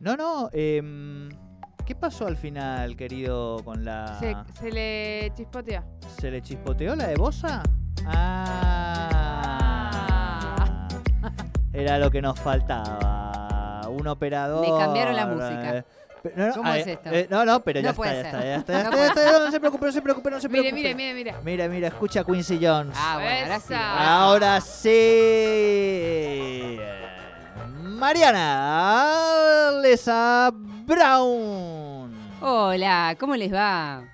No, no, em, ¿qué pasó al final, querido, con la... Se, se le chispotea. ¿Se le chispoteó la de Bosa? Ah. Era lo que nos faltaba. Un operador. Le cambiaron la música. eh, pe- No, no, ¿Cómo ah, es esto? eh, no, no, pero No ya, está, ya está, ya está, ya No está, ya está, no se preocupe, no se preocupe, no se Mire, preocupe. mire, mire, mire. Mira, mira, escucha a Quincy Jones. Ah, bueno, ahora sí. Ahora sí. Mariana Lesa Brown. Hola, ¿cómo les va?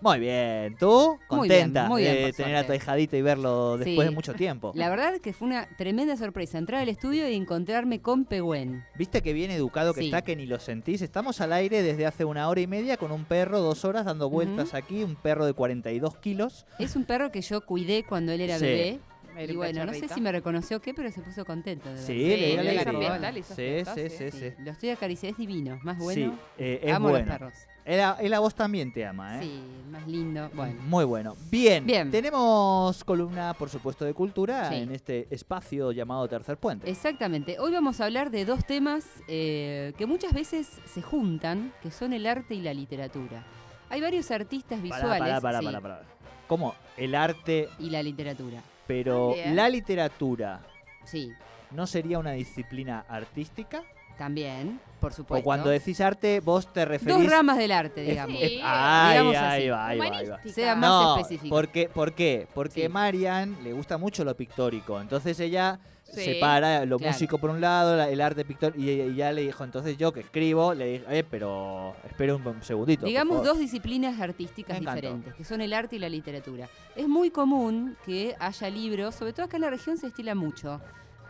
Muy bien, ¿tú? Muy bien, Contenta muy bien, de tener a tu suerte. ahijadito y verlo después Sí. de mucho tiempo. La verdad que fue una tremenda sorpresa entrar al estudio y encontrarme con Pehuen. ¿Viste qué bien educado que Sí. está que ni lo sentís? Estamos al aire desde hace una hora y media con un perro, dos horas dando vueltas aquí, un perro de 42 kilos. Es un perro que yo cuidé cuando él era Sí. bebé. Y bueno, no sé si me reconoció o qué, pero se puso contento. De Sí, le dio alegría. Sí, sí, sí, sí, Sí, sí. Lo estoy acariciando, es divino, más Sí, bueno. eh, es Amo bueno. los perros. Él a, él a vos también te ama, ¿eh? Sí, más lindo. Bueno, Muy bueno. Bien, Bien. tenemos columna, por supuesto, de cultura Sí. en este espacio llamado Tercer Puente. exactamente. Hoy vamos a hablar de dos temas eh, que muchas veces se juntan, que son el arte y la literatura. Hay varios artistas Pará, visuales pará, pará, sí, pará, pará. ¿Cómo? El arte, y la literatura. Pero la literatura Sí, no sería una disciplina artística? También, por supuesto. O cuando decís arte, vos te referís... Dos ramas del arte, digamos. es- Sí. Ay, Digamos ahí así. va, ahí va, ahí va. Humanística. Sea más No, específico. ¿por qué? ¿Por qué? Porque Sí. Marian le gusta mucho lo pictórico. Entonces ella Sí. separa lo Claro. músico por un lado, la- el arte pictórico. Y, y ya le dijo, entonces yo que escribo, le dije, eh, pero espera un, un segundito. Digamos favor". dos disciplinas artísticas diferentes, que son el arte y la literatura. Es muy común que haya libros, sobre todo acá en la región se estila mucho,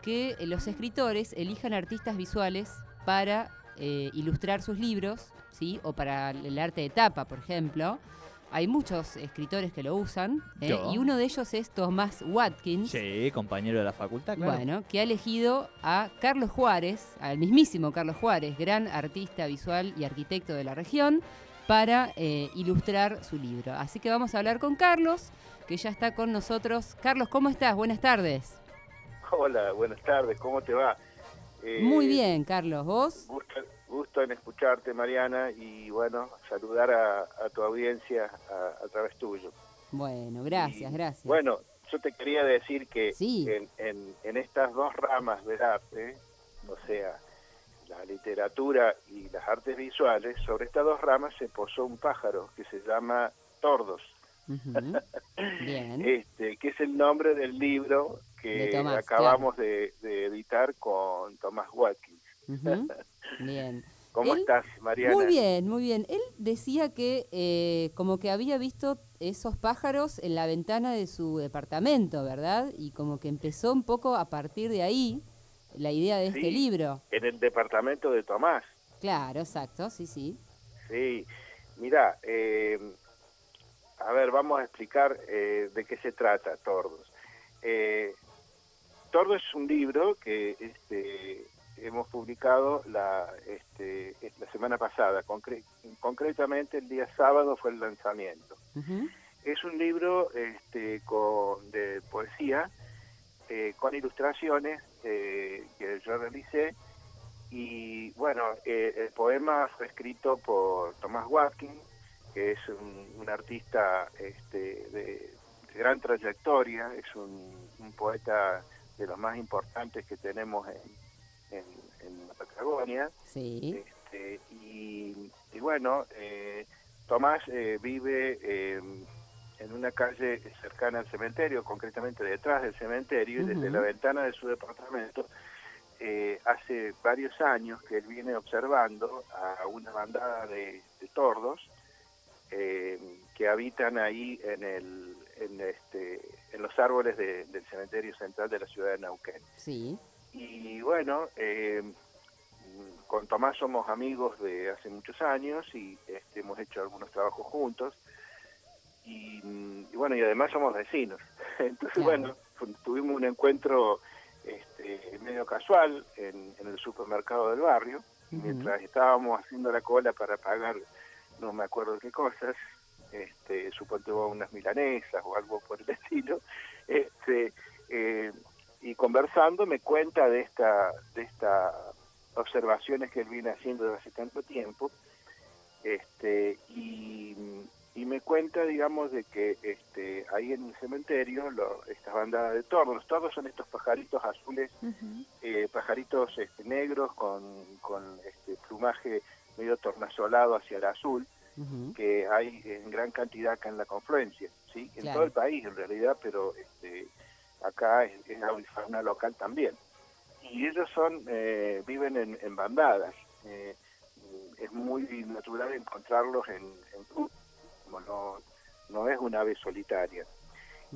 que eh, los escritores elijan artistas visuales para eh, ilustrar sus libros, ¿sí? o para el arte de tapa, por ejemplo. Hay muchos escritores que lo usan, ¿eh? Y uno de ellos es Tomás Watkins. Sí, compañero de la facultad, claro. Bueno, que ha elegido a Carlos Juárez, al mismísimo Carlos Juárez, gran artista visual y arquitecto de la región, para eh, ilustrar su libro. Así que vamos a hablar con Carlos, que ya está con nosotros. Carlos, ¿cómo estás? Buenas tardes. Hola, buenas tardes, ¿cómo te va? Eh, Muy bien, Carlos. ¿Vos? Gusto, gusto en escucharte, Mariana, y bueno, saludar a, a tu audiencia a, a través tuyo. Bueno, gracias, Y, gracias. Bueno, yo te quería decir que Sí. en, en- en estas dos ramas del arte, o sea, la literatura y las artes visuales, sobre estas dos ramas se posó un pájaro que se llama Tordos. Bien. este, que es el nombre del libro De que Tomás, acabamos de, de editar con Tomás Watkins. Bien. ¿Cómo Él- estás, Mariana? Muy bien, muy bien. Él decía que eh, como que había visto esos pájaros en la ventana de su departamento, ¿verdad? Y como que empezó un poco a partir de ahí la idea de este libro. En el departamento de Tomás. Claro, exacto, sí, sí. Sí. Mira, eh, a ver, vamos a explicar eh, de qué se trata Tordos. Eh, Tordo es un libro que este, hemos publicado la, este, la semana pasada, concre- concretamente el día sábado fue el lanzamiento. Es un libro este, con, de poesía eh, con ilustraciones eh, que yo realicé. Y bueno, eh, el poema fue escrito por Tomás Watkins, que es un, un artista este, de, de gran trayectoria, es un, un poeta de los más importantes que tenemos en, en, en la Patagonia. Sí. Este, y, y bueno, eh, Tomás eh, vive eh, en una calle cercana al cementerio, concretamente detrás del cementerio, y desde la ventana de su departamento, eh, hace varios años que él viene observando a una bandada de, de tordos eh, que habitan ahí en, el, en, este, en los árboles de- del cementerio central de la ciudad de Neuquén. Sí. Y bueno, eh, con Tomás somos amigos de hace muchos años y este, hemos hecho algunos trabajos juntos. Y, y bueno, y además somos vecinos. Entonces, Claro. bueno, tuvimos un encuentro este, medio casual en, en el supermercado del barrio. Mientras estábamos haciendo la cola para pagar, no me acuerdo qué cosas, este, suponte vos unas milanesas o algo por el estilo, este, eh, y conversando me cuenta de esta de estas observaciones que él viene haciendo desde hace tanto tiempo este y, y me cuenta digamos de que este ahí en el cementerio lo, estas bandadas de tordos los tordos son estos pajaritos azules eh, pajaritos este, negros con, con este plumaje medio tornasolado hacia el azul Que hay en gran cantidad acá en la confluencia, ¿sí? En Claro. todo el país en realidad, pero este, acá es, es avifauna local también. Y ellos son eh, viven en, en bandadas. eh, es muy natural encontrarlos en, en como no, no es una ave solitaria.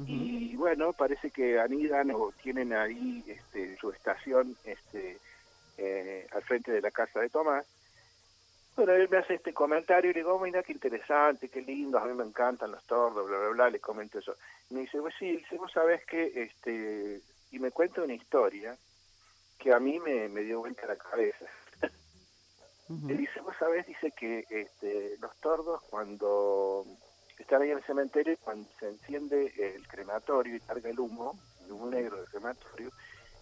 Y bueno, parece que anidan o tienen ahí este, su estación este, eh, al frente de la casa de Tomás. Bueno, él me hace este comentario y le digo, "Oh, mira qué interesante, qué lindo, a mí me encantan los tordos, bla, bla, bla, le comento eso. Y me dice, pues sí, dice, vos sabés que, este, y me cuenta una historia que a mí me, me dio vuelta la cabeza. Ujú. Él dice, vos sabés, dice que este, los tordos cuando están ahí en el cementerio, cuando se enciende el crematorio y carga el humo, el humo negro del crematorio,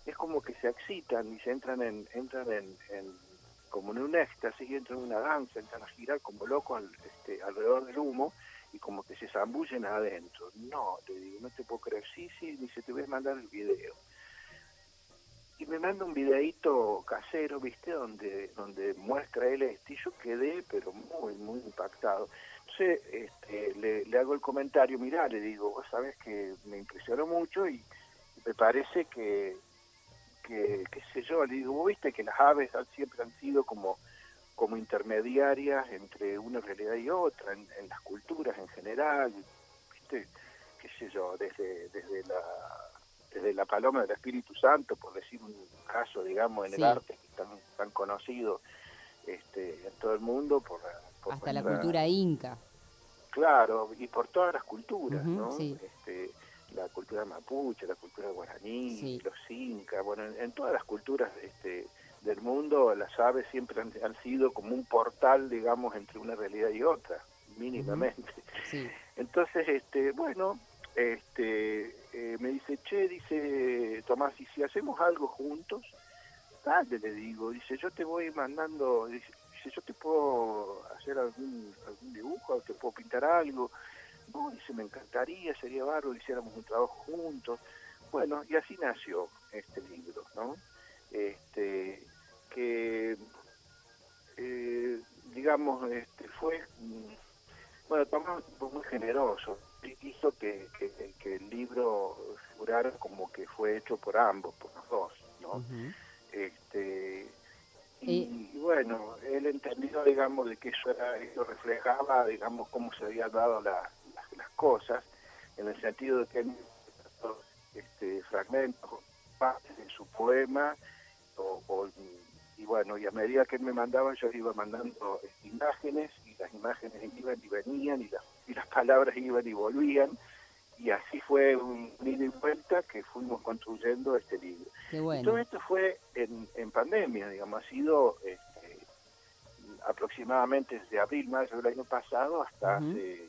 es como que se excitan y se entran en, entran en, en- como en un éxtasis y entran en una danza, entran a girar como locos al- este, alrededor del humo y como que se zambullen adentro. No, le digo, no te puedo creer. Sí, sí, dice, te voy a mandar el video y me manda un videíto casero, ¿viste? Donde donde muestra él esto y yo quedé, pero muy, muy impactado. Entonces este, le, le hago el comentario, mirá, le digo, vos sabés que me impresionó mucho y me parece que, que qué sé yo, le digo, viste que las aves han- siempre han sido como como intermediarias entre una realidad y otra, en, en las culturas en general, ¿viste? qué sé yo, desde, desde la desde la paloma del Espíritu Santo, por decir un caso, digamos, en Sí. el arte que es tan, tan conocido este, en todo el mundo, por, por Hasta la cultura inca. Claro, y por todas las culturas, ¿no? sí. Este, la cultura mapuche, la cultura guaraní, Sí. los incas, bueno, en, en todas las culturas este, del mundo las aves siempre han, han sido como un portal, digamos, entre una realidad y otra, mínimamente. Sí. Entonces, este, bueno, este, eh, me dice, che, dice Tomás, y si hacemos algo juntos, dale, le digo, dice, yo te voy mandando, dice, dice, yo te puedo hacer algún, algún dibujo, te puedo pintar algo, no, dice, me encantaría, sería bárbaro, hiciéramos un trabajo juntos, bueno, y así nació este libro, ¿no? Este, que, eh, digamos, este, fue, mm, bueno, Tomás fue muy generoso, y hizo que, que, que el libro figurara como que fue hecho por ambos, por los dos, ¿no? Este y, Y- bueno él entendió digamos de que eso era eso reflejaba digamos cómo se habían dado la- cosas en el sentido de que él este fragmentos partes de su poema o, o- y bueno y a medida que él me mandaba yo iba mandando imágenes y las imágenes iban y venían y las y las palabras iban y volvían y así fue un ida y vuelta que fuimos construyendo este libro. Y todo esto fue en, en pandemia, digamos, ha sido este, aproximadamente desde abril, mayo del año pasado hasta hace,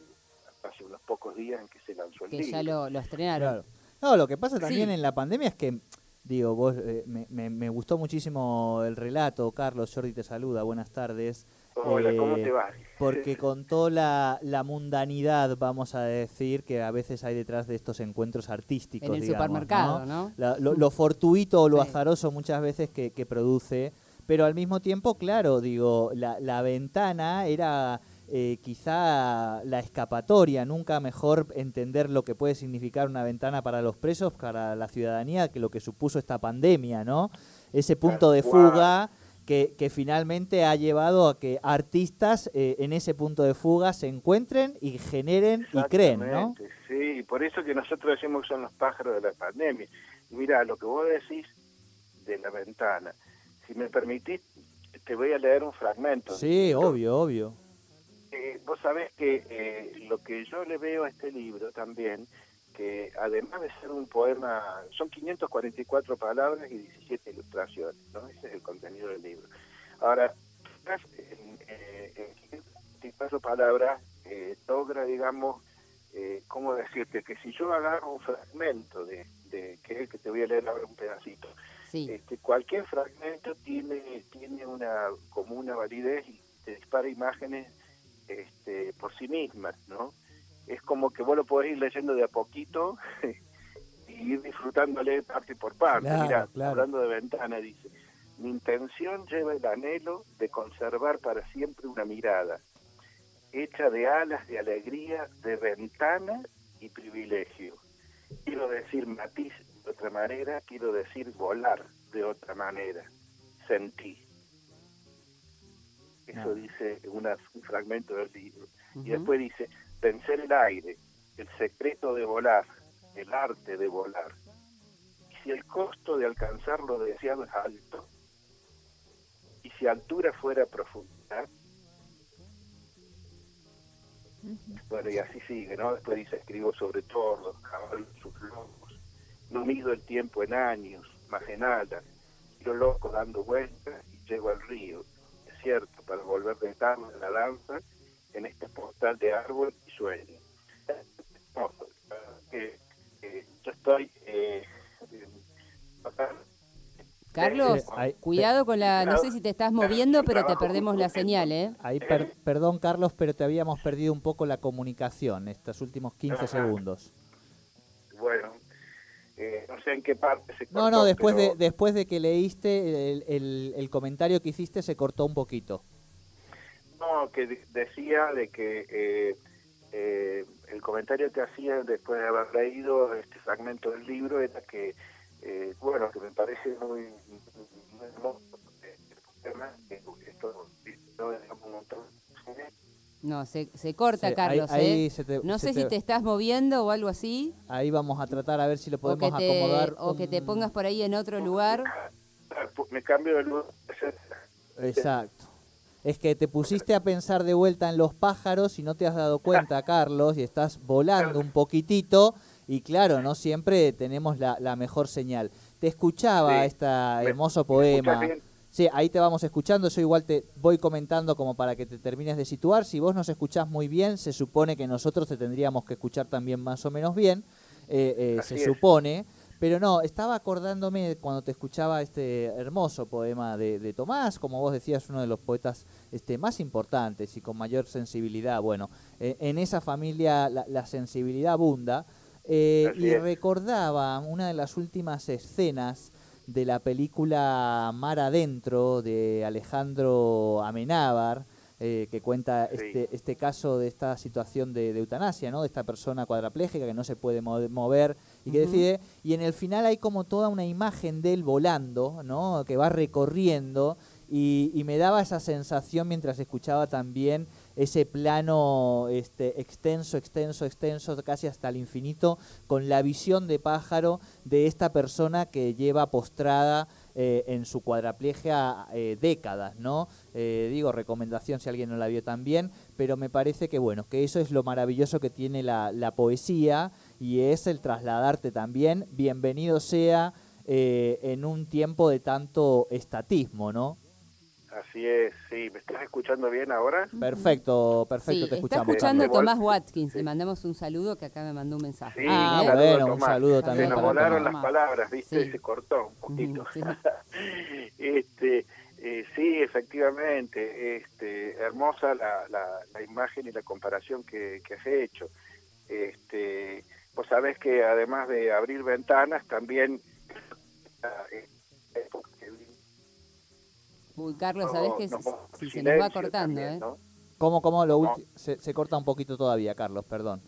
hace unos pocos días en que se lanzó el Que libro. ya lo, lo estrenaron. Claro. No, lo que pasa también Sí. en la pandemia es que, digo, vos, eh, me, me- me gustó muchísimo el relato, Carlos, Jordi te saluda, buenas tardes. Hola, ¿cómo Eh, te va? Porque contó la, la mundanidad, vamos a decir, que a veces hay detrás de estos encuentros artísticos. En el digamos, supermercado, ¿no? ¿no? La- lo, lo fortuito o lo Sí. azaroso muchas veces que, que produce, pero al mismo tiempo, claro, digo, la, la ventana era eh, quizá la escapatoria, nunca mejor entender lo que puede significar una ventana para los presos, para la ciudadanía, que lo que supuso esta pandemia, ¿no? Ese punto de fuga que, que finalmente ha llevado a que artistas eh, en ese punto de fuga se encuentren y generen y creen, ¿no? Sí, por eso que nosotros decimos que son los pájaros de la pandemia. Mira, lo que vos decís de la ventana, si me permitís, te voy a leer un fragmento. Sí, obvio, obvio. Eh, vos sabés que eh, lo que yo le veo a este libro también, que además de ser un poema, son 544 palabras y 17 ilustraciones, ¿no? Ese es el contenido del libro. Ahora, en, eh, en 544 palabras eh, logra, digamos, eh, ¿cómo decirte? Que si yo agarro un fragmento de, de que es el que te voy a leer ahora un pedacito, Sí. este, cualquier fragmento tiene tiene una como una validez y te dispara imágenes este, por sí mismas, ¿no? Es como que vos lo podés ir leyendo de a poquito y ir disfrutándole parte por parte. Claro, hablando de ventana, dice, mi intención lleva el anhelo de conservar para siempre una mirada, hecha de alas de alegría, de ventana y privilegio. Quiero decir matiz de otra manera, quiero decir volar de otra manera. Sentí. Eso Ah. dice una- un fragmento del libro. Y después dice, vencer el aire, el secreto de volar, el arte de volar. Y si el costo de alcanzar lo deseado es alto, y si altura fuera profundidad, bueno, y así sigue, ¿no? Después dice, escribo sobre tordos, caballos, sus lomos, no mido el tiempo en años, más en alas, tiro loco dando vueltas y llego al río, desierto, para de la danza en este portal de árbol y sueño. Que, eh, yo estoy eh, eh, Carlos, Eh, cuidado con la... No sé si te estás moviendo, pero te perdemos la señal, ¿eh? Ahí, per- perdón, Carlos, pero te habíamos perdido un poco la comunicación estos últimos 15 Ajá. segundos. bueno, eh, no sé en qué parte se No, cortó, no, después de, después de que leíste el, el- el comentario que hiciste se cortó un poquito. Que de- decía de que eh, eh, el comentario que hacía después de haber leído este fragmento del libro era que, eh, bueno, que me parece muy, muy hermoso esto ¿no? digamos, un montón de- No, se, se corta, Sí, Carlos, ahí- ahí ¿eh? se te- No se sé si te- estás moviendo o algo así, Ahí vamos a tratar a ver si lo o podemos que, te, acomodar. o que te pongas por ahí en otro lugar. Me cambio de luz. Exacto. Es que te pusiste a pensar de vuelta en los pájaros y no te has dado cuenta, Carlos, y estás volando un poquitito. Y claro, no siempre tenemos la, la mejor señal. Te escuchaba Sí. este hermoso ¿me poema. Sí, ahí te vamos escuchando. Yo igual te voy comentando como para que te termines de situar. Si vos nos escuchás muy bien, se supone que nosotros te tendríamos que escuchar también más o menos bien. eh, eh, se es. supone. Pero no, estaba acordándome cuando te escuchaba este hermoso poema de, de Tomás, como vos decías, uno de los poetas este, más importantes y con mayor sensibilidad. Bueno, eh, en esa familia la, la sensibilidad abunda. eh, y recordaba una de las últimas escenas de la película Mar Adentro de Alejandro Amenábar, eh, que cuenta Sí. este, este caso de esta situación de, de eutanasia, ¿no? De esta persona cuadraplégica que no se puede mo- mover y que decide, y en el final hay como toda una imagen de él volando, ¿no? Que va recorriendo y, y me daba esa sensación mientras escuchaba también ese plano este, extenso, extenso, extenso, casi hasta el infinito, con la visión de pájaro de esta persona que lleva postrada eh, en su cuadraplegia eh, décadas, ¿no? Eh, digo, recomendación si alguien no la vio también, pero me parece que bueno, que eso es lo maravilloso que tiene la, la poesía y es el trasladarte también, bienvenido sea eh, en un tiempo de tanto estatismo, ¿no? Así es, sí. ¿Me estás escuchando bien ahora? Perfecto, perfecto, Sí, te está escuchamos. escuchando Igual- Tomás Watkins. sí. Le mandamos un saludo que acá me mandó un mensaje. Sí, Ah, un saludo, bueno, un saludo Se también Se nos volaron Tomás. las palabras, ¿viste? Sí. Se cortó un poquito. Este, eh, sí, efectivamente, este, hermosa la, la, la imagen y la comparación que, que has hecho. Este, vos sabés que además de abrir ventanas, también eh, Uy, Carlos, ¿sabés que no- si se nos va cortando, también, eh? ¿no? ¿Cómo, cómo lo No. se, se corta un poquito todavía, Carlos, perdón.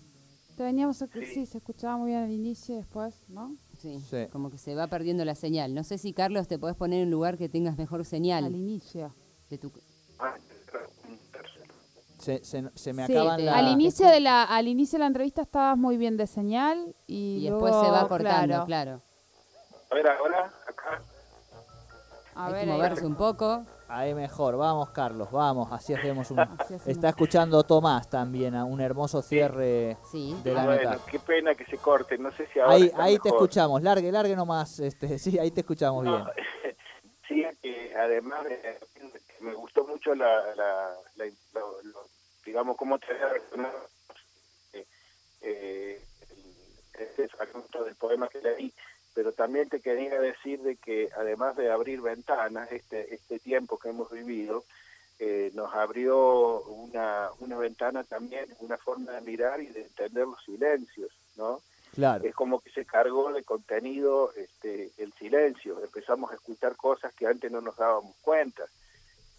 Te veníamos a... Sí. sí. se escuchaba muy bien al inicio y después, ¿no? Sí, Sí. como que se va perdiendo la señal. No sé si, Carlos, te podés poner en un lugar que tengas mejor señal. Al inicio. de tu... Ah. Se, se, se me Sí, acaban te- la... Al inicio de la al inicio de la entrevista estabas muy bien de señal y, Y después se va cortando, claro. claro. A ver, ahora. A Hay ver, que ahí. moverse un poco. Ahí mejor, vamos Carlos, vamos, así hacemos un... Así hacemos. Está escuchando Tomás también, a un hermoso cierre Sí. de la bueno, nota. qué pena que se corte, no sé si ahora Ahí, ahí te escuchamos, largue, largue nomás, este, sí, ahí te escuchamos bien. No, sí, que además de, que me gustó mucho la, la, la- lo- lo- digamos, cómo te eh, eh, el- este fragmento del poema que leí, pero también te quería decir de que además de abrir ventanas, este, este tiempo que hemos vivido, eh, nos abrió una, una ventana también, una forma de mirar y de entender los silencios, ¿no? Claro, es como que se cargó de contenido este, el silencio. Empezamos a escuchar cosas que antes no nos dábamos cuenta,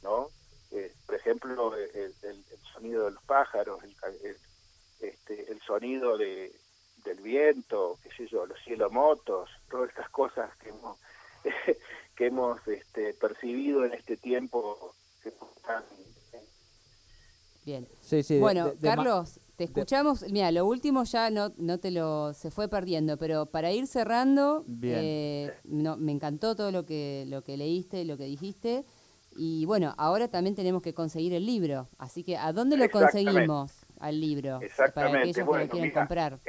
¿no? Eh, por ejemplo, el, el- el sonido de los pájaros, el, el- este, el sonido de, del viento, qué sé yo, los cielomotos, todas estas cosas que hemos, que hemos este, percibido en este tiempo que Bien. sí, sí. de- bueno, de- de ma- Carlos, te escuchamos. Mira, lo último ya no, no te lo se fue perdiendo, pero para ir cerrando, Bien. eh, no, me encantó todo lo que lo que leíste, lo que dijiste. Y bueno, ahora también tenemos que conseguir el libro. Así que, ¿a dónde lo conseguimos al libro? Para Exactamente. aquellos que lo quieran mira, comprar.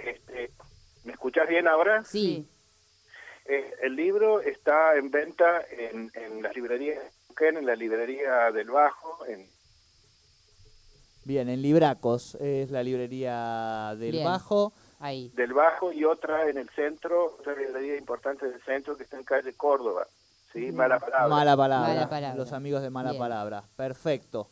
¿Me escuchás bien ahora? Sí, Eh, el libro está en venta en, en las librerías, en la librería del Bajo, en, Bien, en Libracos es la librería del Bien. Bajo. ahí. del Bajo y otra en el centro, otra librería importante del centro que está en calle Córdoba. ¿sí? Mala palabra. Mala palabra. Mala palabra. Los amigos de Mala Bien. Palabra. Perfecto.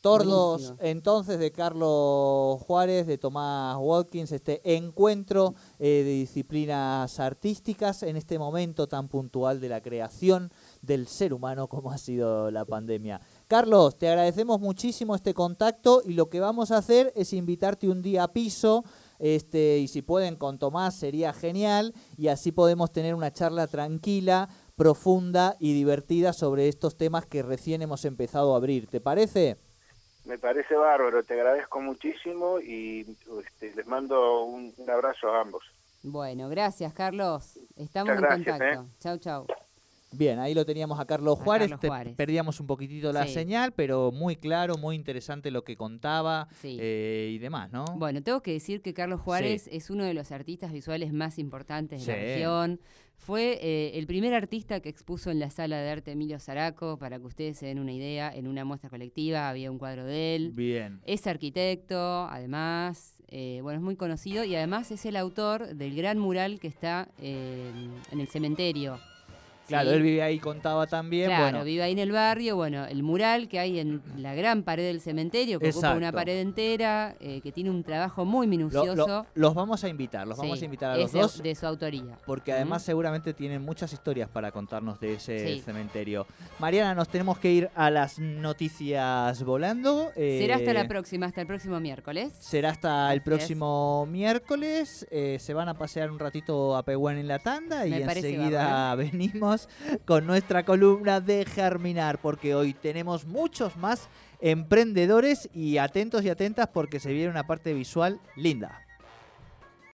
Tordos Buenísimo. entonces de Carlos Juárez, de Tomás Watkins, este encuentro eh, de disciplinas artísticas en este momento tan puntual de la creación del ser humano como ha sido la pandemia. Carlos, te agradecemos muchísimo este contacto y lo que vamos a hacer es invitarte un día a piso. Este, y si pueden con Tomás sería genial y así podemos tener una charla tranquila, profunda y divertida sobre estos temas que recién hemos empezado a abrir. ¿Te parece? Me parece bárbaro, te agradezco muchísimo y este, les mando un, un abrazo a ambos. Bueno, gracias, Carlos. Estamos en contacto. ¿eh? Chau, chau. Bien, ahí lo teníamos a Carlos A Juárez. Carlos Te- Juárez. perdíamos un poquitito la Sí. señal, pero muy claro, muy interesante lo que contaba Sí. eh, y demás, ¿no? Bueno, tengo que decir que Carlos Juárez es uno de los artistas visuales más importantes de la región. Fue eh, el primer artista que expuso en la sala de arte Emilio Zaraco, para que ustedes se den una idea, en una muestra colectiva había un cuadro de él. Bien. Es arquitecto, además, eh, bueno, es muy conocido y además es el autor del gran mural que está en el cementerio. Claro, él vive ahí, contaba también. Claro, bueno, vive ahí en el barrio. Bueno, el mural que hay en la gran pared del cementerio, que ocupa una pared entera, eh, que tiene un trabajo muy minucioso. lo- los vamos a invitar, los vamos a invitar a los de- dos. De su autoría. Porque además seguramente tienen muchas historias para contarnos de ese Sí. cementerio. Mariana, nos tenemos que ir a las noticias volando. Será hasta eh, la próxima, hasta el próximo miércoles. Será hasta el es. próximo miércoles. eh, se van a pasear un ratito a Pehuen en la tanda y Me enseguida venimos con nuestra columna de Germinar, porque hoy tenemos muchos más emprendedores y atentos y atentas porque se viene una parte visual linda.